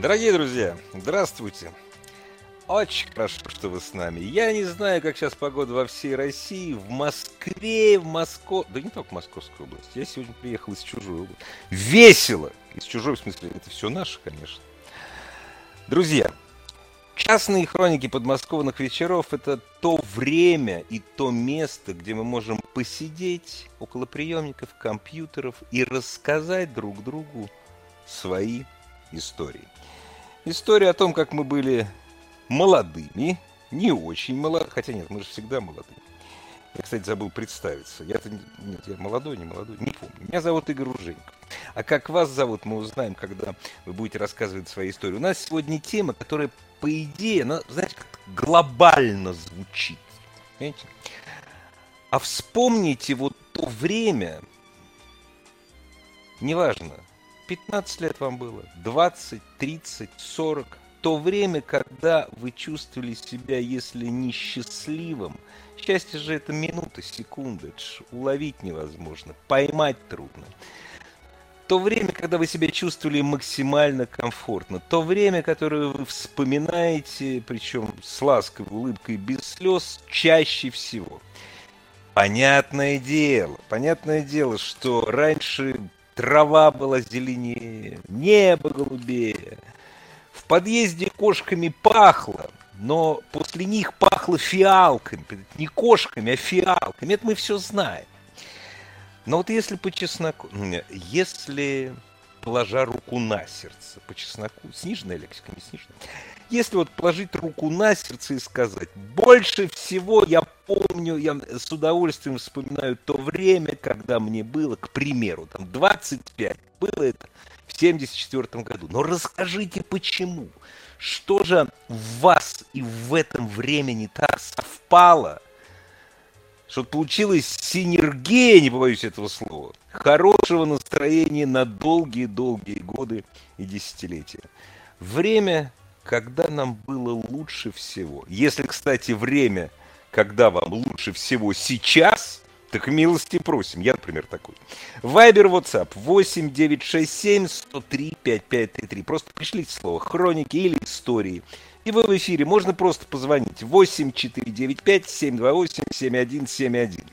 Дорогие друзья, здравствуйте. Очень хорошо, что вы с нами. Я не знаю, как сейчас погода во всей России, в Москве, в Москве, да не только в Московской области. Я сегодня приехал из чужой области. Весело! Из чужой, в смысле, это все наше, конечно. Друзья, частные хроники подмосковных вечеров – это то время и то место, где мы можем посидеть около приемников, компьютеров и рассказать друг другу свои истории. История о том, как мы были молодыми, не очень молодыми, хотя нет, мы же всегда молодые. Я, кстати, забыл представиться. Я-то нет, я молодой, не молодой, не помню. Меня зовут Игорь Уженько. А как вас зовут, мы узнаем, когда вы будете рассказывать свои истории. У нас сегодня тема, которая, по идее, она, знаете, как глобально звучит. Понимаете? А вспомните вот то время, неважно, 15 лет вам было, 20, 30, 40. То время, когда вы чувствовали себя, если не счастливым, счастье же это минута, секунда, это ж уловить невозможно, поймать трудно. То время, когда вы себя чувствовали максимально комфортно, то время, которое вы вспоминаете, причем с ласковой улыбкой, без слез, чаще всего. Понятное дело, понятное дело, что раньше Трава была зеленее, небо голубее. В подъезде кошками пахло, но после них пахло фиалками. Не кошками, а фиалками. Это мы все знаем. Но вот если по чесноку, если положа руку на сердце, по чесноку, сниженная лексика, не сниженная, если вот положить руку на сердце и сказать, больше всего я помню, я с удовольствием вспоминаю то время, когда мне было, к примеру, там 25, было это в 74 году. Но расскажите, почему? Что же в вас и в этом времени так совпало, что получилась синергия, не побоюсь этого слова, хорошего настроения на долгие-долгие годы и десятилетия. Время когда нам было лучше всего. Если, кстати, время, когда вам лучше всего сейчас, так милости просим. Я, например, такой. Вайбер, WhatsApp 8 967 103 5533. Просто пришлите слово хроники или истории. И вы в эфире. Можно просто позвонить 8 495 728 7171.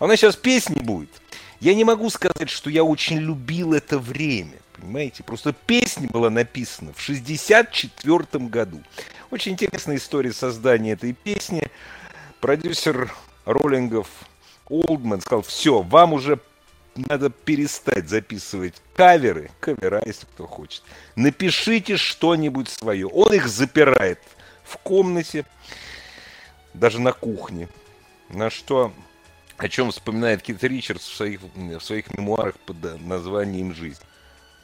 А у нас сейчас песни будет. Я не могу сказать, что я очень любил это время понимаете? Просто песня была написана в 64 году. Очень интересная история создания этой песни. Продюсер роллингов Олдман сказал, все, вам уже надо перестать записывать каверы, кавера, если кто хочет. Напишите что-нибудь свое. Он их запирает в комнате, даже на кухне. На что, о чем вспоминает Кит Ричардс в своих, в своих мемуарах под названием «Жизнь».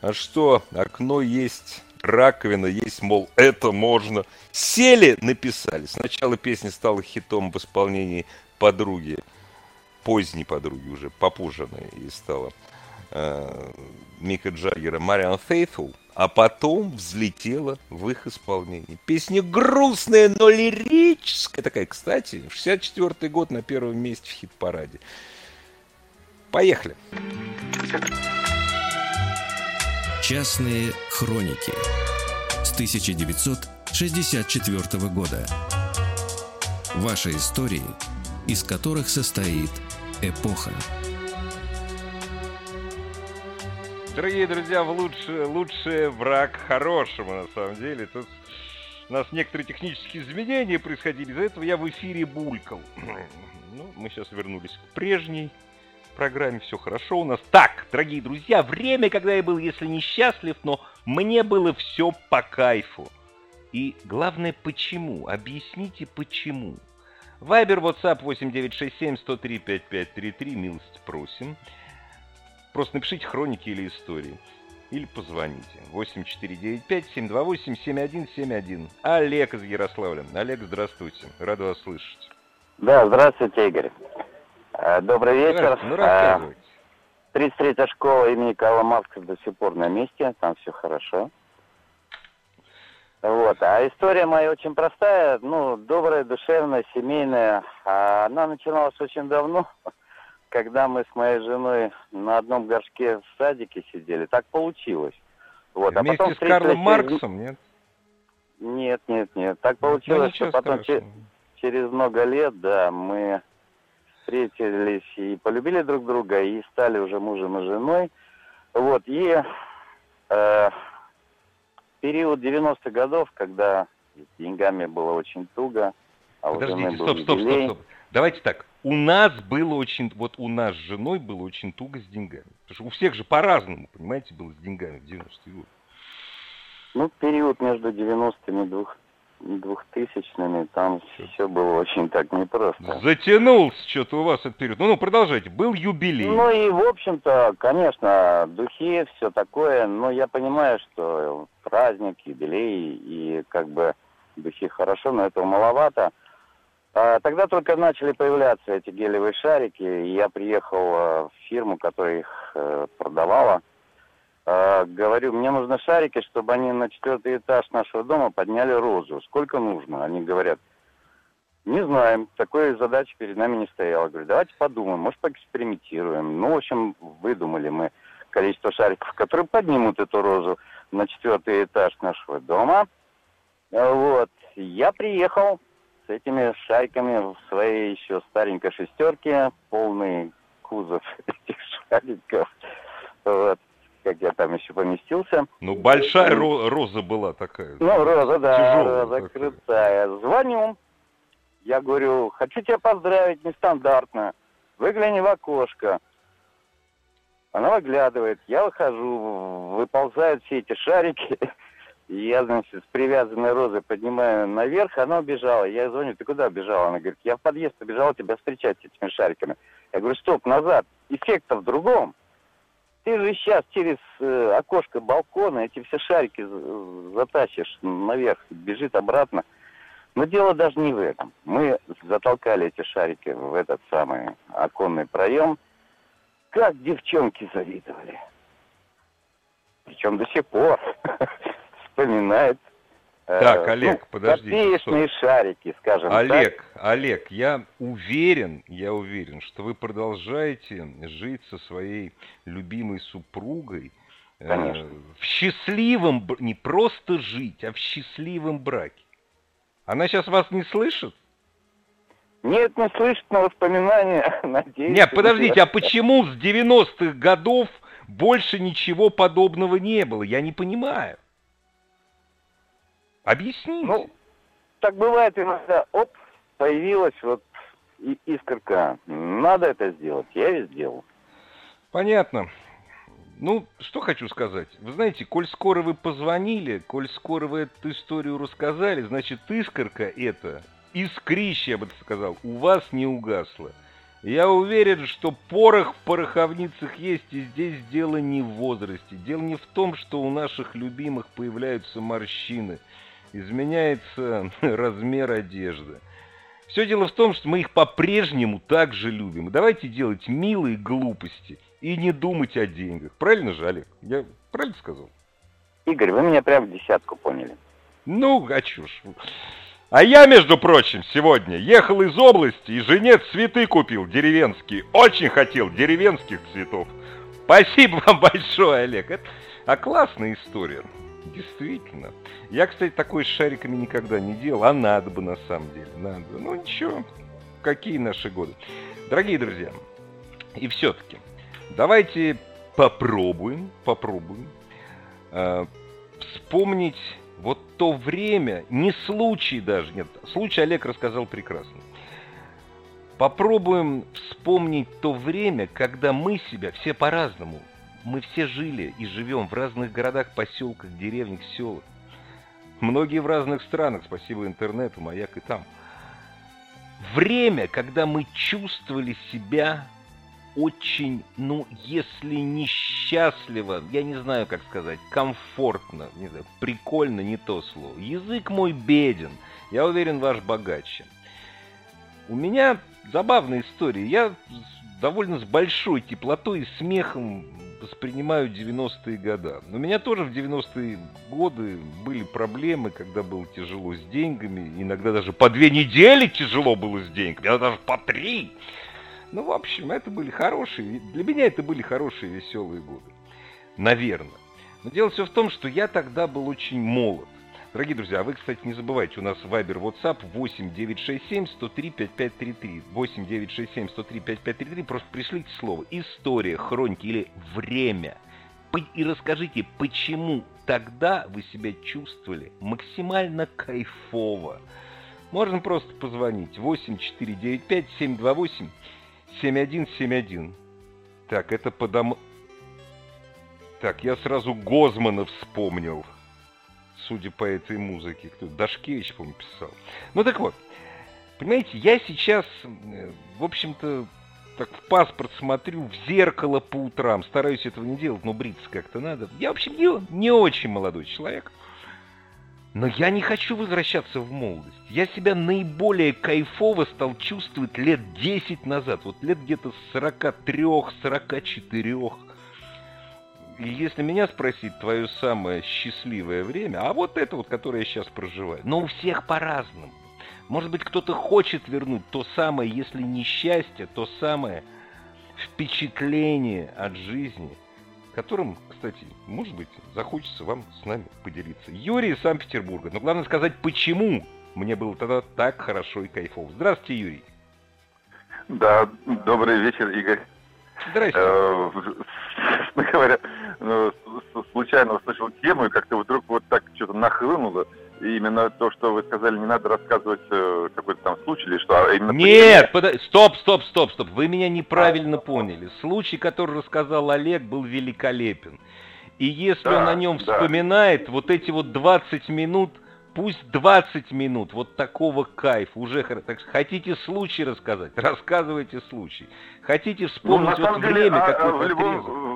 А что, окно есть, раковина есть, мол, это можно. Сели, написали. Сначала песня стала хитом в исполнении подруги, поздней подруги уже, попуженной, и стала э, Мика Джаггера Мариан Фейтфул, а потом взлетела в их исполнении. Песня грустная, но лирическая. Такая, кстати, 64-й год на первом месте в хит-параде. Поехали. Частные хроники с 1964 года. Ваши истории, из которых состоит эпоха. Дорогие друзья, лучше, лучше враг хорошему, на самом деле. Тут у нас некоторые технические изменения происходили, из-за этого я в эфире булькал. Ну, мы сейчас вернулись к прежней программе, все хорошо у нас. Так, дорогие друзья, время, когда я был, если не счастлив, но мне было все по кайфу. И главное, почему? Объясните, почему. Вайбер, WhatsApp 8967-103-5533, милость просим. Просто напишите хроники или истории. или позвоните. 8495-728-7171. Олег из Ярославля. Олег, здравствуйте. Рад вас слышать. Да, здравствуйте, Игорь. Э, добрый вечер. Ну, рассказывайте. 33-я школа имени Карла Маркса до сих пор на месте, там все хорошо. Вот. А история моя очень простая, ну, добрая, душевная, семейная. А она начиналась очень давно, когда мы с моей женой на одном горшке в садике сидели. Так получилось. Вот. А Вместе потом с Карлом Марксом, нет? Нет, нет, нет. Так ну, получилось, ну, что потом че- через много лет, да, мы встретились и полюбили друг друга, и стали уже мужем и женой. Вот, и э, период 90-х годов, когда с деньгами было очень туго, а Подождите, стоп, стоп, стоп, стоп. Давайте так. У нас было очень, вот у нас с женой было очень туго с деньгами. Потому что у всех же по-разному, понимаете, было с деньгами в 90-е годы. Ну, период между 90-ми и двухтысячными, там все было очень так непросто. Затянулся что-то у вас этот период. Ну, ну, продолжайте. Был юбилей. Ну и, в общем-то, конечно, духи, все такое, но я понимаю, что праздник, юбилей, и как бы духи хорошо, но этого маловато. А, тогда только начали появляться эти гелевые шарики, и я приехал а, в фирму, которая их э, продавала. А, говорю, мне нужны шарики, чтобы они на четвертый этаж нашего дома подняли розу. Сколько нужно? Они говорят, не знаем, такой задачи перед нами не стояло. Говорю, давайте подумаем, может поэкспериментируем. Ну, в общем, выдумали мы количество шариков, которые поднимут эту розу на четвертый этаж нашего дома. Вот. Я приехал с этими шариками в своей еще старенькой шестерке, полный кузов этих шариков. Вот как я там еще поместился. Ну, большая ро- роза была такая. Ну, роза, да, Тяжелая роза такая. крутая. Звоню, я говорю, хочу тебя поздравить нестандартно. Выгляни в окошко. Она выглядывает, я выхожу, выползают все эти шарики. Я, значит, с привязанной розой поднимаю наверх, она убежала. Я звоню, ты куда убежала? Она говорит, я в подъезд побежала тебя встречать с этими шариками. Я говорю, стоп, назад, эффект в другом. Ты же сейчас через э, окошко балкона эти все шарики затащишь наверх, бежит обратно. Но дело даже не в этом. Мы затолкали эти шарики в этот самый оконный проем. Как девчонки завидовали. Причем до сих пор вспоминает так, э, Олег, ну, подождите. Копеечные шарики, скажем Олег, так. Олег, я уверен, я уверен, что вы продолжаете жить со своей любимой супругой э, Конечно. Э, в счастливом, не просто жить, а в счастливом браке. Она сейчас вас не слышит? Нет, не слышит, но воспоминания, надеюсь. Нет, подождите, а почему с 90-х годов больше ничего подобного не было? Я не понимаю. Объясните. Ну, так бывает иногда, оп, появилась вот искорка. Надо это сделать, я и сделал. Понятно. Ну, что хочу сказать. Вы знаете, коль скоро вы позвонили, коль скоро вы эту историю рассказали, значит, искорка эта, искрище, я бы сказал, у вас не угасла. Я уверен, что порох в пороховницах есть, и здесь дело не в возрасте. Дело не в том, что у наших любимых появляются морщины – изменяется размер одежды. Все дело в том, что мы их по-прежнему так же любим. Давайте делать милые глупости и не думать о деньгах. Правильно же, Олег? Я правильно сказал? Игорь, вы меня прям в десятку поняли. Ну, а чушь. А я, между прочим, сегодня ехал из области и жене цветы купил деревенские. Очень хотел деревенских цветов. Спасибо вам большое, Олег. Это... А классная история. Действительно. Я, кстати, такой с шариками никогда не делал, а надо бы на самом деле. Надо. Ну ничего, какие наши годы. Дорогие друзья, и все-таки, давайте попробуем, попробуем э, вспомнить вот то время, не случай даже, нет, случай Олег рассказал прекрасно. Попробуем вспомнить то время, когда мы себя все по-разному мы все жили и живем в разных городах, поселках, деревнях, селах. Многие в разных странах, спасибо интернету, маяк и там. Время, когда мы чувствовали себя очень, ну, если не счастливо, я не знаю, как сказать, комфортно, не знаю, прикольно, не то слово. Язык мой беден, я уверен, ваш богаче. У меня забавная история. Я довольно с большой теплотой и смехом воспринимаю 90-е годы. У меня тоже в 90-е годы были проблемы, когда было тяжело с деньгами. Иногда даже по две недели тяжело было с деньгами, а даже по три. Ну, в общем, это были хорошие, для меня это были хорошие веселые годы. Наверное. Но дело все в том, что я тогда был очень молод. Дорогие друзья, а вы, кстати, не забывайте, у нас Viber WhatsApp 8 967 103 5533. 8 967 103 5533. Просто пришлите слово «история», «хроники» или «время». И расскажите, почему тогда вы себя чувствовали максимально кайфово. Можно просто позвонить 8495 728 7171. Так, это по. Так, я сразу Гозмана вспомнил. Судя по этой музыке. Кто Дашкевич, по-моему, писал. Ну так вот. Понимаете, я сейчас, э, в общем-то, так в паспорт смотрю, в зеркало по утрам. Стараюсь этого не делать, но бриться как-то надо. Я, в общем, не, не очень молодой человек. Но я не хочу возвращаться в молодость. Я себя наиболее кайфово стал чувствовать лет 10 назад. Вот лет где-то с 43-44. И если меня спросить твое самое счастливое время, а вот это вот, которое я сейчас проживаю, но у всех по-разному. Может быть, кто-то хочет вернуть то самое, если не счастье, то самое впечатление от жизни, которым кстати, может быть, захочется вам с нами поделиться. Юрий из Санкт-Петербурга. Но главное сказать, почему мне было тогда так хорошо и кайфово. Здравствуйте, Юрий. Да, добрый вечер, Игорь. Здрасте. Э, честно говоря, случайно услышал тему, и как-то вдруг вот так что-то нахлынуло. И именно то, что вы сказали, не надо рассказывать э, какой-то там случай или что, а именно... Нет, под... стоп, стоп, стоп, стоп, вы меня неправильно поняли. Случай, который рассказал Олег, был великолепен. И если да, он о нем да. вспоминает, вот эти вот 20 минут, пусть 20 минут вот такого кайфа, уже так, хотите случай рассказать, рассказывайте случай. Хотите вспомнить ну, вот деле, время, а, какое-то в любом,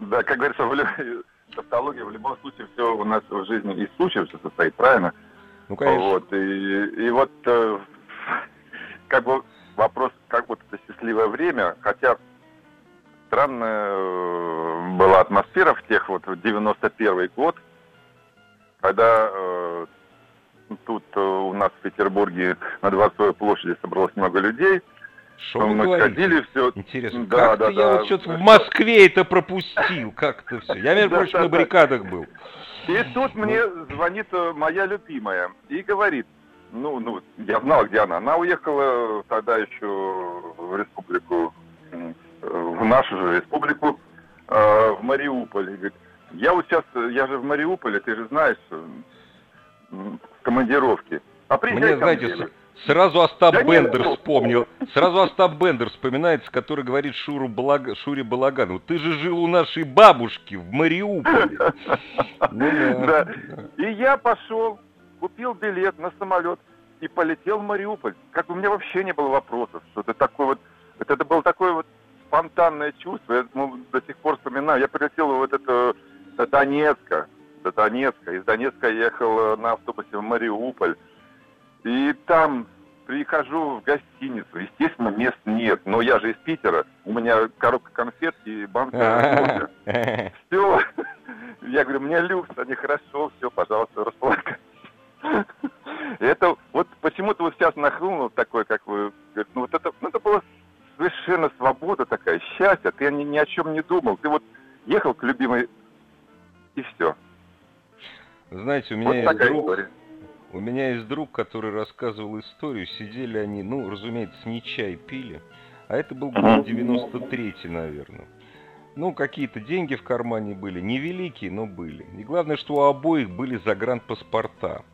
Да, как говорится, в тавтология, в любом случае все у нас в жизни из случаев все состоит, правильно? Ну, конечно. Вот, и, и вот э, как бы вопрос, как вот это счастливое время, хотя странная э, была атмосфера в тех вот 91 год, когда э, тут э, у нас в Петербурге на Дворцовой площади собралось много людей, что мы говорите? ходили все. Интересно, да, как-то да, я да. вот что-то в Москве это пропустил, как-то все. Я, между прочим, на баррикадах был. И тут мне звонит э, моя любимая и говорит, ну, ну, я знал, где она. Она уехала тогда еще в республику, в нашу же республику, э, в Мариуполь. И говорит, я вот сейчас, я же в Мариуполе, ты же знаешь, в командировке. А приезжай Мне, знаете, Сразу Остап да Бендер нет. вспомнил. Сразу Остап Бендер вспоминается, который говорит Шуру Балаг... Шуре Балагану. Ты же жил у нашей бабушки в Мариуполе. Ну да. И я пошел, купил билет на самолет и полетел в Мариуполь. Как у меня вообще не было вопросов, что это такое вот... Это было такое вот спонтанное чувство. Я ну, до сих пор вспоминаю. Я прилетел вот это до Донецка. До Донецка. Из Донецка ехал на автобусе в Мариуполь. И там прихожу в гостиницу, естественно, мест нет, но я же из Питера, у меня коробка конфет и банка Все, я говорю, мне люкс, они хорошо, все, пожалуйста, располагайтесь. Это вот почему-то вот сейчас нахлынул такой, как вы, ну вот это, ну это было совершенно свобода такая, счастье, ты ни, ни о чем не думал, ты вот ехал к любимой и все. Знаете, у меня вот есть друг, история. У меня есть друг, который рассказывал историю. Сидели они, ну, разумеется, не чай пили. А это был год 93-й, наверное. Ну, какие-то деньги в кармане были. Невеликие, но были. И главное, что у обоих были загранпаспорта.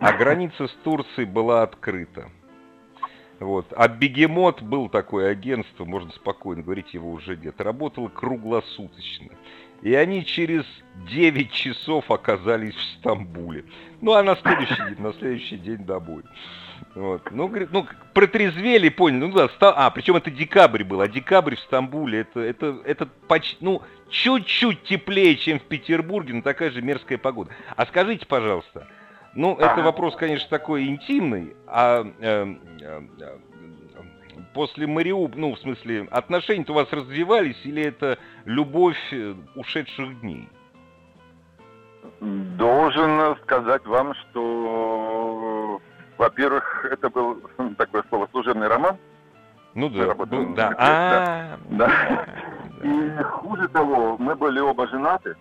А граница с Турцией была открыта. Вот. А Бегемот был такое агентство, можно спокойно говорить, его уже нет. Работало круглосуточно. И они через 9 часов оказались в Стамбуле. Ну, а на следующий день, на следующий день домой. Вот. Ну, говорит, ну, протрезвели, поняли. Ну да, стал... А, причем это декабрь был, а декабрь в Стамбуле, это, это, это почти, ну, чуть-чуть теплее, чем в Петербурге, но такая же мерзкая погода. А скажите, пожалуйста, ну, это вопрос, конечно, такой интимный, а э, э, после Мариуп, ну, в смысле, отношения-то у вас развивались, или это любовь э, ушедших дней? Должен сказать вам, что, во-первых, это был такое слово служебный роман. Ну да, ну, да. А, да. И хуже того, мы были оба женаты.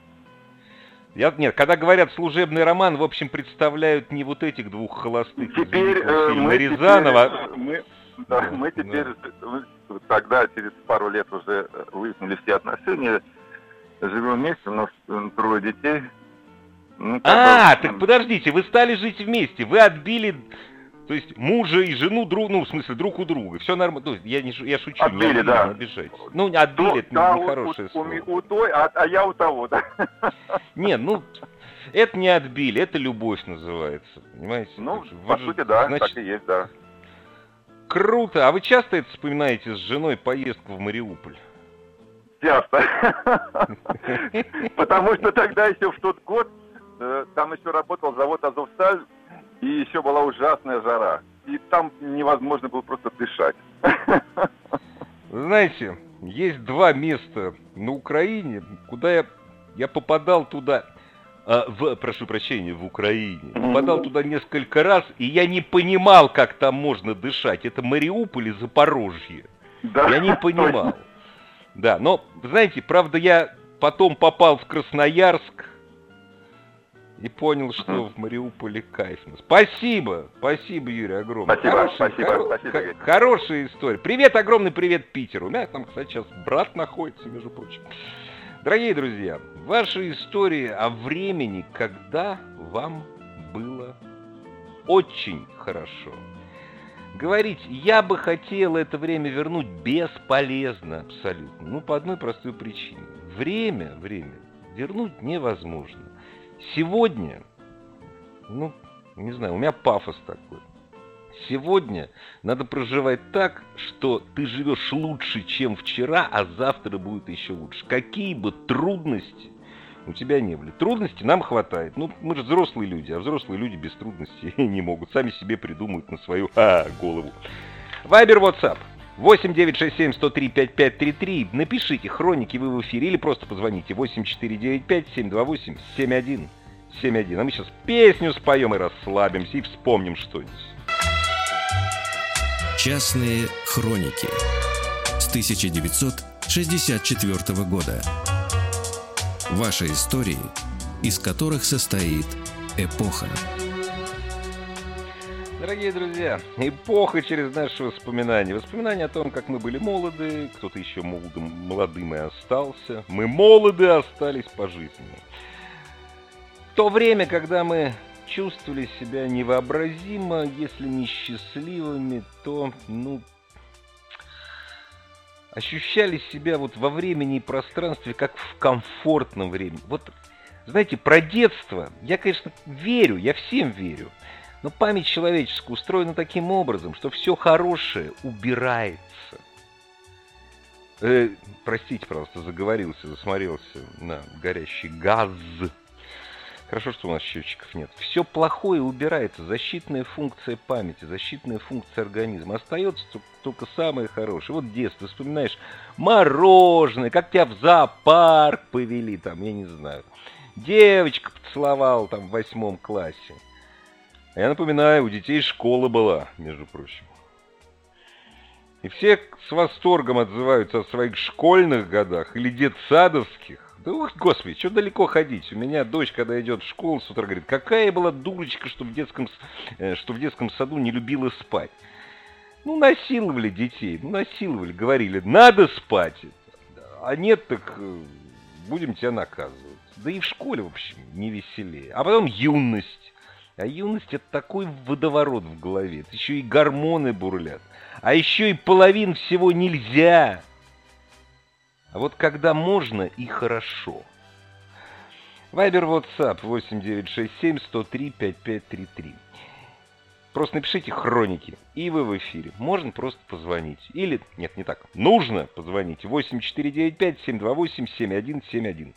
Я, нет, когда говорят служебный роман, в общем, представляют не вот этих двух холостых теперь, э, мы Рязанова. Теперь, мы, да, мы теперь да. тогда, через пару лет уже выяснили все отношения, живем вместе, у нас трое детей, ну, а, так подождите, вы стали жить вместе, вы отбили, то есть мужа и жену друг, ну в смысле друг у друга, все нормально. Ну, я не, я шучу, отбили, не, да. не обижайте. Ну отбили, ну, это да, нехорошее у, слово. У, у той, а, а я у того, да. Нет, ну это не отбили, это любовь называется, понимаете? Ну, по же, сути, да, значит, так и есть, да. Круто. А вы часто это вспоминаете с женой поездку в Мариуполь? Часто. Потому что тогда еще в тот год Э, там еще работал завод «Азовсталь», и еще была ужасная жара. И там невозможно было просто дышать. Знаете, есть два места на Украине, куда я, я попадал туда, в, прошу прощения, в Украине. Попадал туда несколько раз, и я не понимал, как там можно дышать. Это Мариуполь и Запорожье. Да. Я не понимал. Да, но, знаете, правда, я потом попал в Красноярск, и понял, что в Мариуполе кайф. Спасибо, спасибо, Юрий, огромное. Спасибо, Хороший, спасибо, хоро- спасибо. Хорошая история. Привет, огромный привет Питеру. У меня там, кстати, сейчас брат находится, между прочим. Дорогие друзья, ваши истории о времени, когда вам было очень хорошо. Говорить, я бы хотел это время вернуть, бесполезно абсолютно. Ну, по одной простой причине. Время, время вернуть невозможно. Сегодня, ну, не знаю, у меня пафос такой. Сегодня надо проживать так, что ты живешь лучше, чем вчера, а завтра будет еще лучше. Какие бы трудности у тебя не были. Трудностей нам хватает. Ну, мы же взрослые люди, а взрослые люди без трудностей не могут. Сами себе придумают на свою а, голову. Вайбер, WhatsApp. 8967 103 5533. Напишите, хроники вы в эфире или просто позвоните 8495 728 7171. А мы сейчас песню споем и расслабимся и вспомним что-нибудь. Частные хроники с 1964 года. Ваши истории, из которых состоит эпоха. Дорогие друзья, эпоха через наши воспоминания. Воспоминания о том, как мы были молоды, кто-то еще молодым, молодым и остался. Мы молоды остались по жизни. В то время, когда мы чувствовали себя невообразимо, если не счастливыми, то, ну, ощущали себя вот во времени и пространстве, как в комфортном времени. Вот, знаете, про детство я, конечно, верю, я всем верю. Но память человеческая устроена таким образом, что все хорошее убирается. Э, простите, просто заговорился, засмотрелся на горящий газ. Хорошо, что у нас счетчиков нет. Все плохое убирается. Защитная функция памяти, защитная функция организма. Остается только самое хорошее. Вот детство, вспоминаешь мороженое, как тебя в зоопарк повели, там, я не знаю. Девочка поцеловал там в восьмом классе. Я напоминаю, у детей школа была, между прочим. И все с восторгом отзываются о своих школьных годах или детсадовских. Да ух, господи, что далеко ходить? У меня дочь, когда идет в школу, с утра говорит, какая я была дурочка, что в детском, э, что в детском саду не любила спать. Ну, насиловали детей, ну, насиловали, говорили, надо спать. А нет, так э, будем тебя наказывать. Да и в школе, в общем, не веселее. А потом юность. А юность это такой водоворот в голове. Это еще и гормоны бурлят. А еще и половин всего нельзя. А вот когда можно и хорошо. Вайбер WhatsApp 8967 103 5533. Просто напишите хроники, и вы в эфире. Можно просто позвонить. Или, нет, не так, нужно позвонить. 8495-728-7171.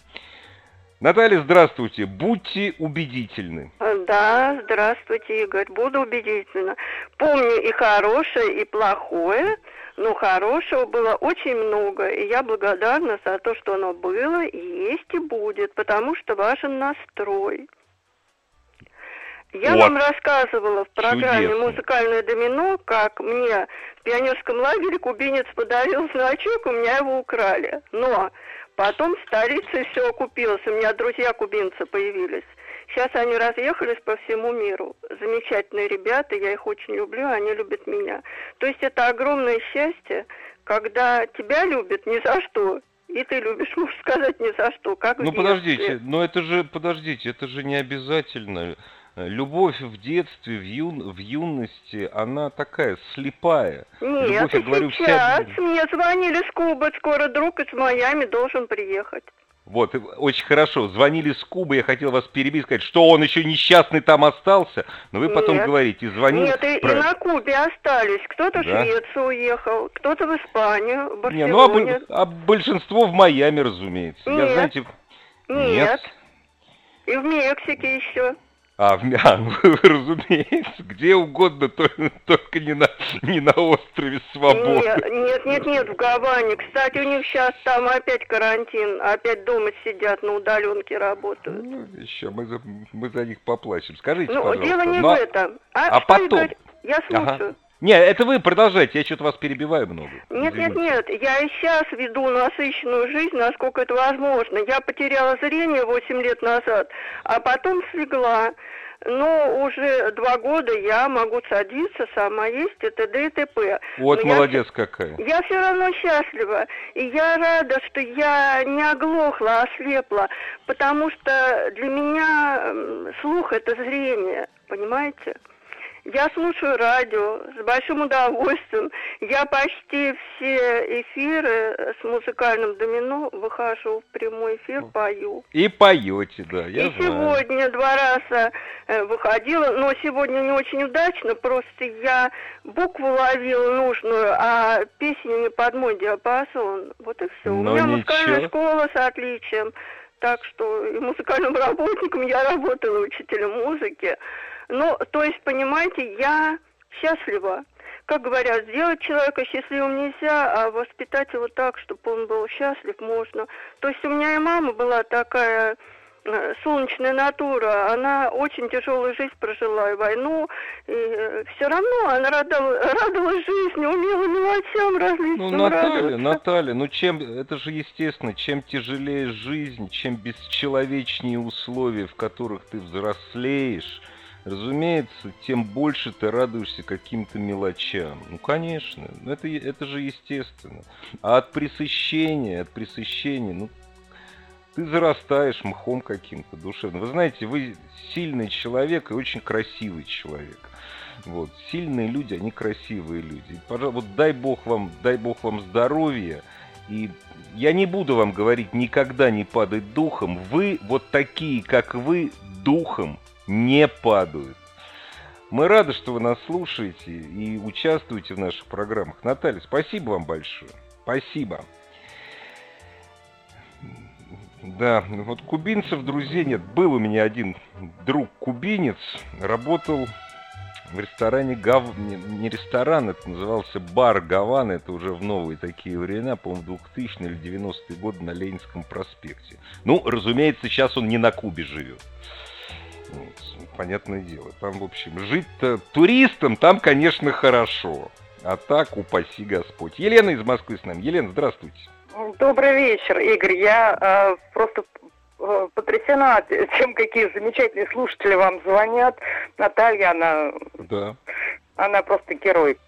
Наталья, здравствуйте. Будьте убедительны. Да, здравствуйте, Игорь. Буду убедительна. Помню и хорошее, и плохое, но хорошего было очень много. И я благодарна за то, что оно было, и есть, и будет, потому что важен настрой. Я вот. вам рассказывала в программе Чудесно. «Музыкальное домино», как мне в пионерском лагере кубинец подарил значок, у меня его украли. Но потом в столице все окупилось, у меня друзья кубинцы появились. Сейчас они разъехались по всему миру. Замечательные ребята, я их очень люблю, они любят меня. То есть это огромное счастье, когда тебя любят ни за что, и ты любишь, можно сказать, ни за что. Как ну подождите, но это же, подождите, это же не обязательно. Любовь в детстве, в, юн, в юности, она такая слепая. Нет, Любовь, я говорю, сейчас вся... мне звонили с Кубы, скоро друг из Майами должен приехать. Вот, очень хорошо. Звонили с Кубы, я хотел вас перебить, сказать, что он еще несчастный там остался, но вы потом Нет. говорите, звонили... Нет, и, про... и на Кубе остались. Кто-то да? в Швецию уехал, кто-то в Испанию, в Барселоне. Не, ну, а, а большинство в Майами, разумеется. Нет. Я, знаете... Нет. Нет. И в Мексике еще. А, а разумеется, где угодно, только не на, не на острове Свободы. Нет, нет, нет, в Гаване. Кстати, у них сейчас там опять карантин, опять дома сидят, на удаленке работают. Ну, еще, мы за, мы за них поплачем. Скажите, ну, пожалуйста. дело не Но... в этом. А, а потом? Я слушаю. Ага. Не, это вы продолжайте, я что-то вас перебиваю много. Нет, Извините. нет, нет, я и сейчас веду насыщенную жизнь, насколько это возможно. Я потеряла зрение 8 лет назад, а потом слегла. Но уже два года я могу садиться, сама есть и т.д. и т.п. Вот Но молодец я, какая. Я все равно счастлива. И я рада, что я не оглохла, а ослепла. Потому что для меня слух – это зрение, понимаете? Я слушаю радио с большим удовольствием. Я почти все эфиры с музыкальным домино выхожу в прямой эфир, пою. И поете, да, я И знаю. сегодня два раза э, выходила, но сегодня не очень удачно, просто я букву ловила нужную, а песня не под мой диапазон. Вот и все. Ну, У меня ничего. музыкальная школа с отличием. Так что и музыкальным работником я работала учителем музыки. Ну, то есть, понимаете, я счастлива. Как говорят, сделать человека счастливым нельзя, а воспитать его так, чтобы он был счастлив, можно. То есть у меня и мама была такая э, солнечная натура, она очень тяжелую жизнь прожила, и войну, и э, все равно она радовала, радовалась жизни, умела мелочам различным Ну, Наталья, радоваться. Наталья, ну чем, это же естественно, чем тяжелее жизнь, чем бесчеловечнее условия, в которых ты взрослеешь, разумеется, тем больше ты радуешься каким-то мелочам. Ну, конечно, это, это же естественно. А от пресыщения, от пресыщения, ну, ты зарастаешь мхом каким-то душевным. Вы знаете, вы сильный человек и очень красивый человек. Вот. Сильные люди, они красивые люди. Пожалуйста, вот дай бог вам, дай бог вам здоровья. И я не буду вам говорить никогда не падать духом. Вы вот такие, как вы, духом не падают. Мы рады, что вы нас слушаете и участвуете в наших программах. Наталья, спасибо вам большое. Спасибо. Да, вот кубинцев друзей нет. Был у меня один друг кубинец, работал в ресторане Гав... не, ресторан, это назывался бар Гавана, это уже в новые такие времена, по-моему, 2000 или 90-е годы на Ленинском проспекте. Ну, разумеется, сейчас он не на Кубе живет понятное дело. Там, в общем, жить-то туристам там, конечно, хорошо. А так, упаси Господь. Елена из Москвы с нами. Елена, здравствуйте. Добрый вечер, Игорь. Я э, просто э, потрясена тем, какие замечательные слушатели вам звонят. Наталья, она... Да. Она просто герой.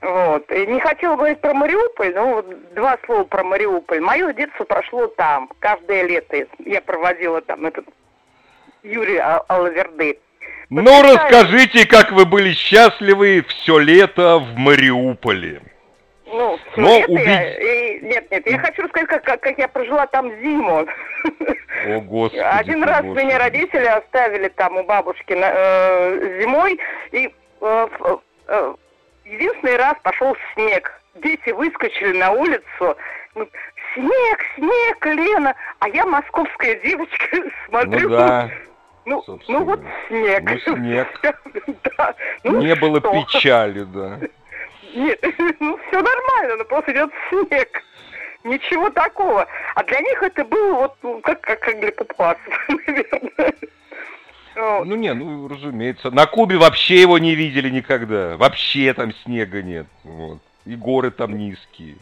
Вот. И не хотела говорить про Мариуполь, но вот два слова про Мариуполь. Мое детство прошло там. Каждое лето я проводила там этот Юрий Алаверды. Ну, расскажите, как вы были счастливы все лето в Мариуполе. Ну, Но убить... я, нет, нет, я хочу рассказать, как, как, как я прожила там зиму. О, Господи. Один раз меня родители оставили там у бабушки на, э, зимой, и э, э, единственный раз пошел снег. Дети выскочили на улицу. Снег, снег, Лена. А я московская девочка, смотрю. Ну да. Ну, ну вот снег. Ну снег. да. ну, Не было что? печали, да. Нет, ну все нормально, но просто идет снег. Ничего такого. А для них это было вот ну, как, как, как для папуасов, наверное. Ну не, ну разумеется. На Кубе вообще его не видели никогда. Вообще там снега нет. Вот. И горы там низкие.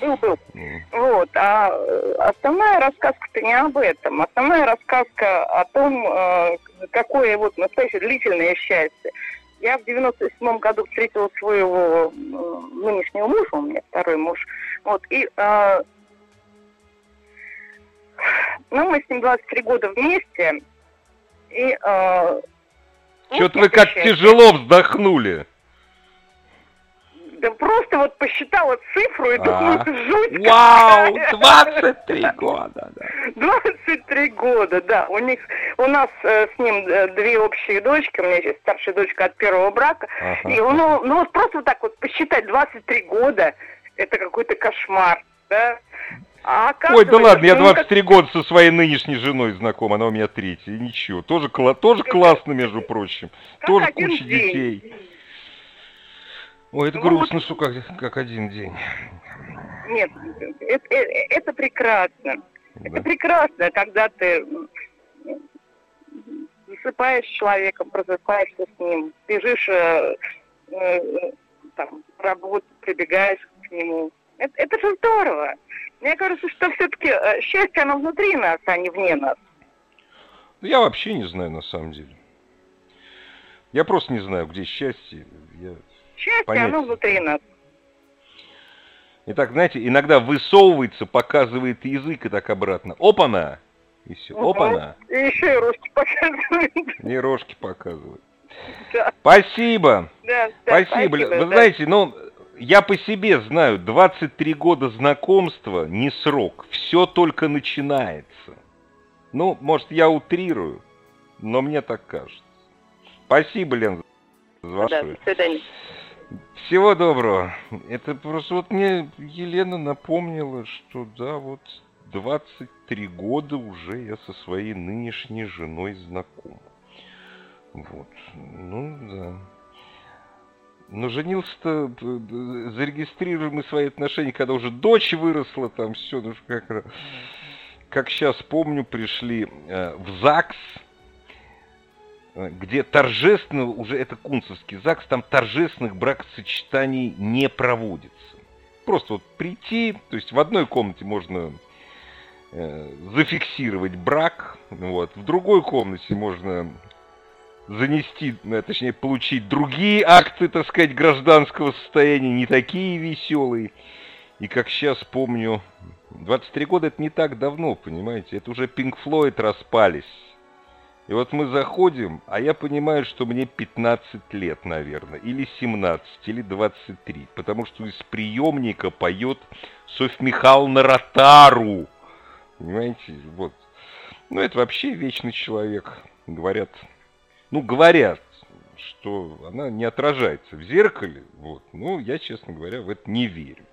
Был, был. Mm. Вот. А э, основная рассказка-то не об этом. Основная рассказка о том, э, какое вот настоящее длительное счастье. Я в 97 году встретила своего нынешнего мужа, у меня второй муж. Вот, и э, ну, мы с ним 23 года вместе. И, э, Что-то вы как счастье. тяжело вздохнули. Да просто вот посчитала цифру и думаю, жуть Вау, 23 года, да. 23 года, да. У них, у нас э, с ним э, две общие дочки, у меня есть старшая дочка от первого брака. Ага. И ну, ну вот просто вот так вот посчитать 23 года, это какой-то кошмар, да. А Ой, да ладно, я 23 ну, как... года со своей нынешней женой знаком, она у меня третья, ничего. Тоже, тоже классно, между прочим. Как тоже куча день. детей. Ой, это ну, грустно, что как, как один день. Нет, это, это, это прекрасно. Да. Это прекрасно, когда ты засыпаешь с человеком, просыпаешься с ним, бежишь э, э, там, работу, прибегаешь к нему. Это, это же здорово. Мне кажется, что все-таки э, счастье, оно внутри нас, а не вне нас. Я вообще не знаю, на самом деле. Я просто не знаю, где счастье. Я Счастье, понятия. оно внутри нас. Итак, знаете, иногда высовывается, показывает язык и так обратно. Опа-на! И все. Опа-на! И еще и рожки показывает. И рожки показывает. Да. Спасибо. Да, да, спасибо. спасибо. Вы да. знаете, ну, я по себе знаю, 23 года знакомства не срок. Все только начинается. Ну, может, я утрирую, но мне так кажется. Спасибо, Лен, за вашу... Да, до свидания. Всего доброго. Это просто вот мне Елена напомнила, что да, вот 23 года уже я со своей нынешней женой знаком. Вот. Ну да. Но женился-то, зарегистрировали мы свои отношения, когда уже дочь выросла, там все, ну как, как сейчас помню, пришли э, в ЗАГС, где торжественно, уже это Кунцевский ЗАГС, там торжественных бракосочетаний не проводится. Просто вот прийти, то есть в одной комнате можно э, зафиксировать брак, вот, в другой комнате можно занести, э, точнее получить другие акты, так сказать, гражданского состояния, не такие веселые. И как сейчас помню, 23 года это не так давно, понимаете, это уже Pink Floyd распались. И вот мы заходим, а я понимаю, что мне 15 лет, наверное, или 17, или 23, потому что из приемника поет Софья Михайловна Ротару. Понимаете, вот. Ну, это вообще вечный человек, говорят. Ну, говорят, что она не отражается в зеркале. Вот. Ну, я, честно говоря, в это не верю.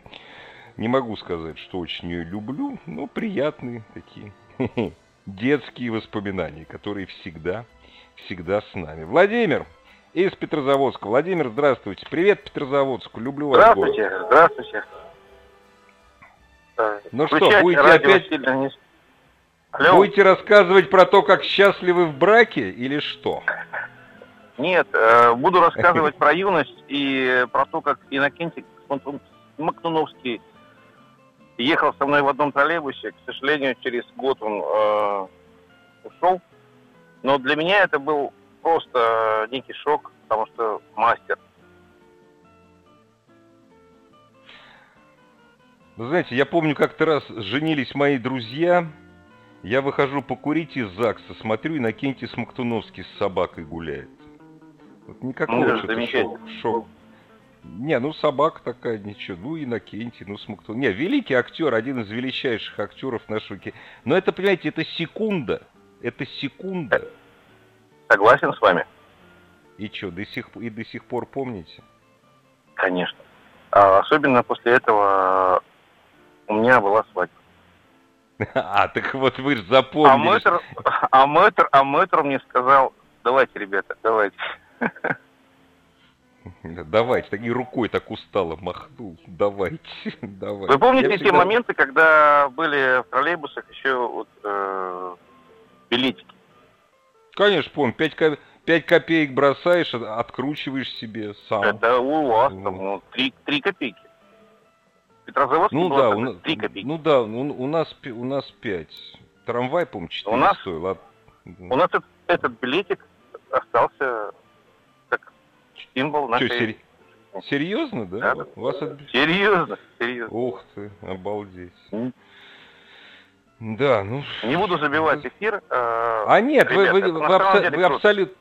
Не могу сказать, что очень ее люблю, но приятные такие. детские воспоминания, которые всегда, всегда с нами. Владимир из Петрозаводска. Владимир, здравствуйте. Привет Петрозаводску. Люблю вас. Здравствуйте, город. здравствуйте. Ну что, будете опять... Не... Будете рассказывать про то, как счастливы в браке или что? Нет, э, буду рассказывать про юность и про то, как Иннокентий Мактуновский ехал со мной в одном троллейбусе. К сожалению, через год он э, ушел. Но для меня это был просто некий шок, потому что мастер. Вы знаете, я помню, как-то раз женились мои друзья. Я выхожу покурить из ЗАГСа, смотрю, и Накентий Смоктуновский с собакой гуляет. Вот никакого ну, шок, шок, не, ну собака такая, ничего. Ну, Иннокентий, ну Смоктун. Не, великий актер, один из величайших актеров нашего кино. Но это, понимаете, это секунда. Это секунда. Согласен с вами. И что, до сих, и до сих пор помните? Конечно. А особенно после этого у меня была свадьба. А, так вот вы же запомнили. А мэтр, а мэтр, а мэтр мне сказал, давайте, ребята, давайте. Давайте, и рукой так устало махнул. Давайте, давайте. Вы помните Я те всегда... моменты, когда были в троллейбусах еще вот, э, билетики? Конечно, помню. 5, ко... 5 копеек бросаешь, откручиваешь себе сам. Это у вас там ну, 3, 3 копейки. Петрозаводский ну, да, у нас, 3 копейки. Ну да, у, у, нас, у нас 5. Трамвай, по-моему, 4 у нас, стоил. А... У нас этот, этот билетик остался символ нашей... Что, сери... Серьезно, да? да? У вас это... Серьезно, серьезно. Ух ты, обалдеть. Mm. Да, ну... Не буду забивать эфир. Э, а нет, ребята, вы, вы, вы, абсо... вы абсолютно...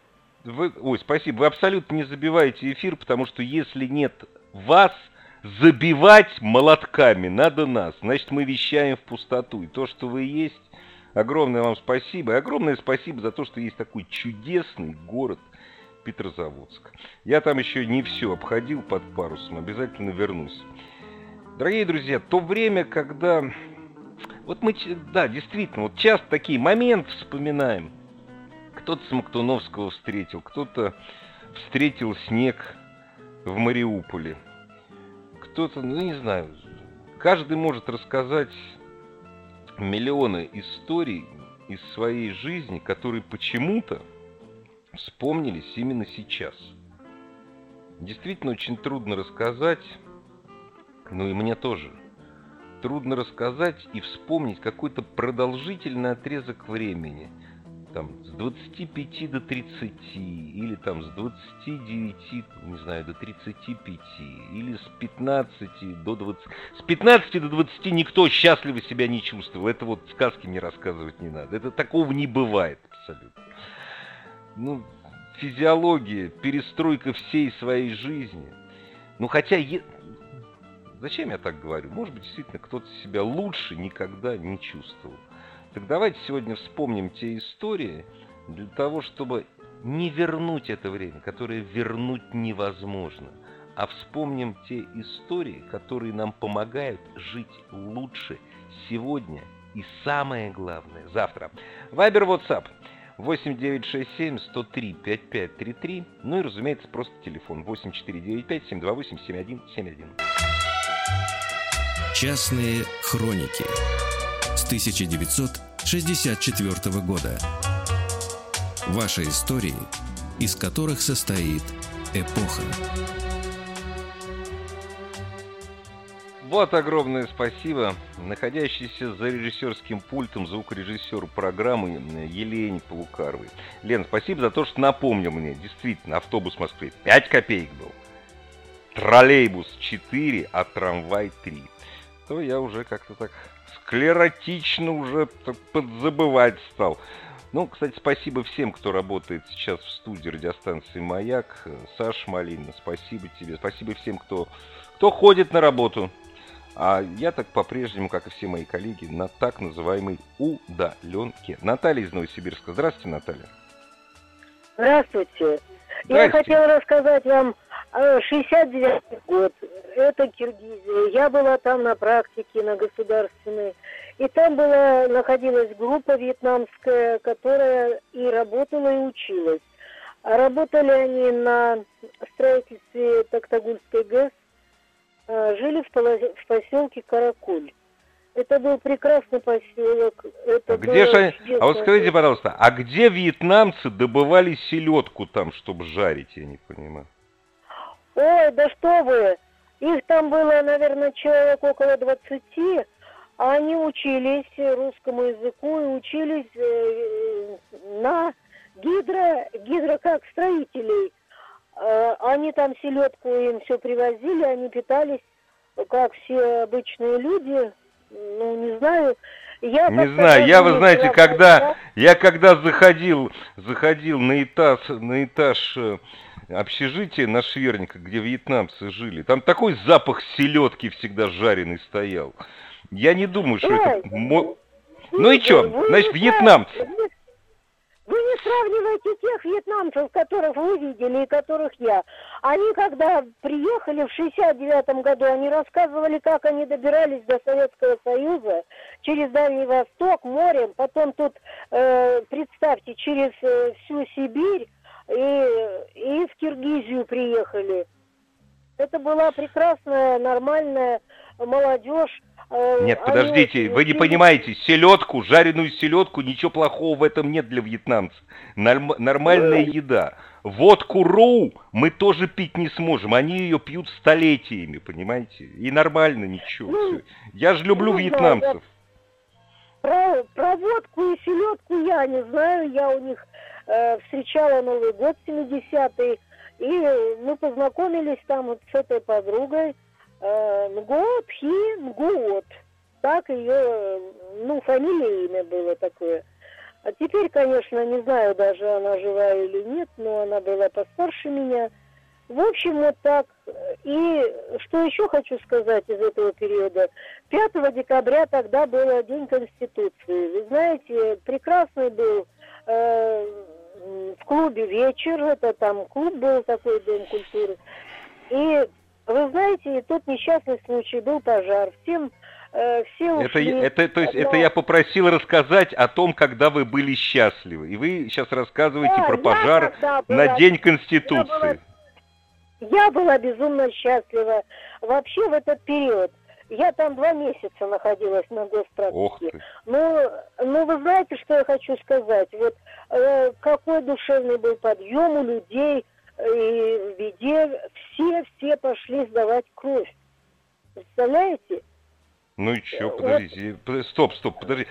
Вы... Ой, спасибо. Вы абсолютно не забиваете эфир, потому что если нет вас, забивать молотками надо нас. Значит, мы вещаем в пустоту. И то, что вы есть, огромное вам спасибо. И огромное спасибо за то, что есть такой чудесный город Петрозаводск. Я там еще не все обходил под парусом, обязательно вернусь. Дорогие друзья, то время, когда вот мы, да, действительно, вот часто такие моменты вспоминаем. Кто-то Смоктуновского встретил, кто-то встретил снег в Мариуполе. Кто-то, ну не знаю, каждый может рассказать миллионы историй из своей жизни, которые почему-то вспомнились именно сейчас. Действительно очень трудно рассказать, ну и мне тоже – трудно рассказать и вспомнить какой-то продолжительный отрезок времени. Там, с 25 до 30, или там с 29, не знаю, до 35, или с 15 до 20. С 15 до 20 никто счастливо себя не чувствовал. Это вот сказки мне рассказывать не надо. Это такого не бывает абсолютно. Ну, физиология, перестройка всей своей жизни. Ну, хотя, Зачем я так говорю? Может быть, действительно, кто-то себя лучше никогда не чувствовал. Так давайте сегодня вспомним те истории для того, чтобы не вернуть это время, которое вернуть невозможно, а вспомним те истории, которые нам помогают жить лучше сегодня и самое главное завтра. Вайбер, WhatsApp 8967 103 5533, ну и, разумеется, просто телефон 8495 728 7171. Частные хроники с 1964 года. Ваши истории, из которых состоит эпоха. Вот огромное спасибо находящийся за режиссерским пультом звукорежиссеру программы Елене Полукаровой. Лен, спасибо за то, что напомнил мне. Действительно, автобус в Москве 5 копеек был. Троллейбус 4, а трамвай 3 то я уже как-то так склеротично уже подзабывать стал. Ну, кстати, спасибо всем, кто работает сейчас в студии радиостанции «Маяк». Саш Малина, спасибо тебе. Спасибо всем, кто, кто ходит на работу. А я так по-прежнему, как и все мои коллеги, на так называемой удаленке. Наталья из Новосибирска. Здравствуйте, Наталья. Здравствуйте. Здравствуйте. Я хотела рассказать вам 69 год, это Киргизия. Я была там на практике, на государственной. И там была, находилась группа вьетнамская, которая и работала, и училась. А работали они на строительстве Токтагульской ГЭС, жили в, поселке Каракуль. Это был прекрасный поселок. Это а где же они... А вот скажите, пожалуйста, а где вьетнамцы добывали селедку там, чтобы жарить, я не понимаю? Ой, да что вы! Их там было, наверное, человек около двадцати, а они учились русскому языку и учились э, на гидро, гидро как строителей. Э, они там селедку им все привозили, они питались, как все обычные люди, ну, не знаю, я не знаю, я, вы знаете, когда я когда заходил, заходил на этаж, на этаж э, общежитие на Шверника, где вьетнамцы жили, там такой запах селедки всегда жареный стоял. Я не думаю, что это... Ну и что? Значит, вьетнамцы. Вы не сравнивайте тех вьетнамцев, которых вы видели и которых я. Они, когда приехали в 69 году, они рассказывали, как они добирались до Советского Союза через Дальний Восток, морем, потом тут, э, представьте, через э, всю Сибирь и, и в Киргизию приехали. Это была прекрасная, нормальная молодежь, Э, нет, подождите, вы не понимаете, селедку, жареную селедку, ничего плохого в этом нет для вьетнамцев. Норм, нормальная еда. Водку ру мы тоже пить не сможем, они ее пьют столетиями, понимаете? И нормально ничего. Ну, Я же люблю ну, вьетнамцев. Да, Про, про водку и селедку я не знаю, я у них э, встречала Новый год 70-й, и мы познакомились там вот с этой подругой, э, Мгот Хи Мгот. Так ее, ну, фамилия имя было такое. А теперь, конечно, не знаю даже, она жива или нет, но она была постарше меня. В общем, вот так. И что еще хочу сказать из этого периода. 5 декабря тогда был День Конституции. Вы знаете, прекрасный был э, в клубе вечер, это там клуб был такой, Дом культуры. И вы знаете, тут несчастный случай, был пожар. Всем э, все ушли. Это, это, то есть, Но... это я попросил рассказать о том, когда вы были счастливы. И вы сейчас рассказываете да, про пожар была, на День Конституции. Я была, я была безумно счастлива. Вообще в этот период. Я там два месяца находилась на госпрактике. Ну, ну, вы знаете, что я хочу сказать? Вот э, какой душевный был подъем у людей – и везде все-все пошли сдавать кровь. Представляете? Ну и что, подождите, стоп, стоп, подожди.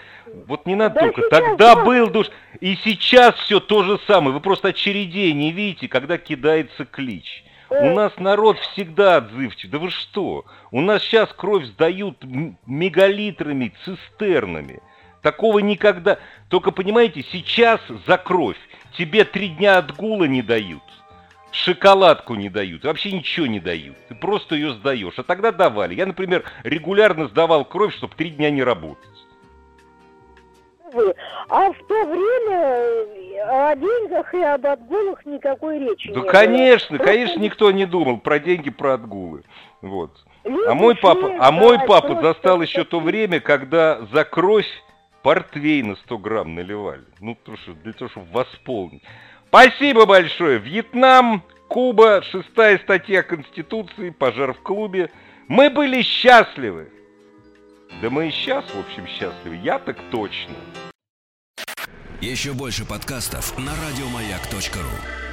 Вот не надо да только, тогда да. был душ, и сейчас все то же самое. Вы просто очередей не видите, когда кидается клич. У нас народ всегда отзывчив. Да вы что? У нас сейчас кровь сдают мегалитрами, цистернами. Такого никогда. Только понимаете, сейчас за кровь тебе три дня отгула не дают шоколадку не дают, вообще ничего не дают. Ты просто ее сдаешь. А тогда давали. Я, например, регулярно сдавал кровь, чтобы три дня не работать. А в то время о деньгах и об отгулах никакой речи да, не конечно, было. конечно, никто не думал про деньги, про отгулы. Вот. а мой папа, а мой папа застал еще то время, когда за кровь портвей на 100 грамм наливали. Ну, для того, чтобы восполнить. Спасибо большое. Вьетнам, Куба, шестая статья Конституции, пожар в клубе. Мы были счастливы. Да мы и сейчас, в общем, счастливы. Я так точно. Еще больше подкастов на радиомаяк.ру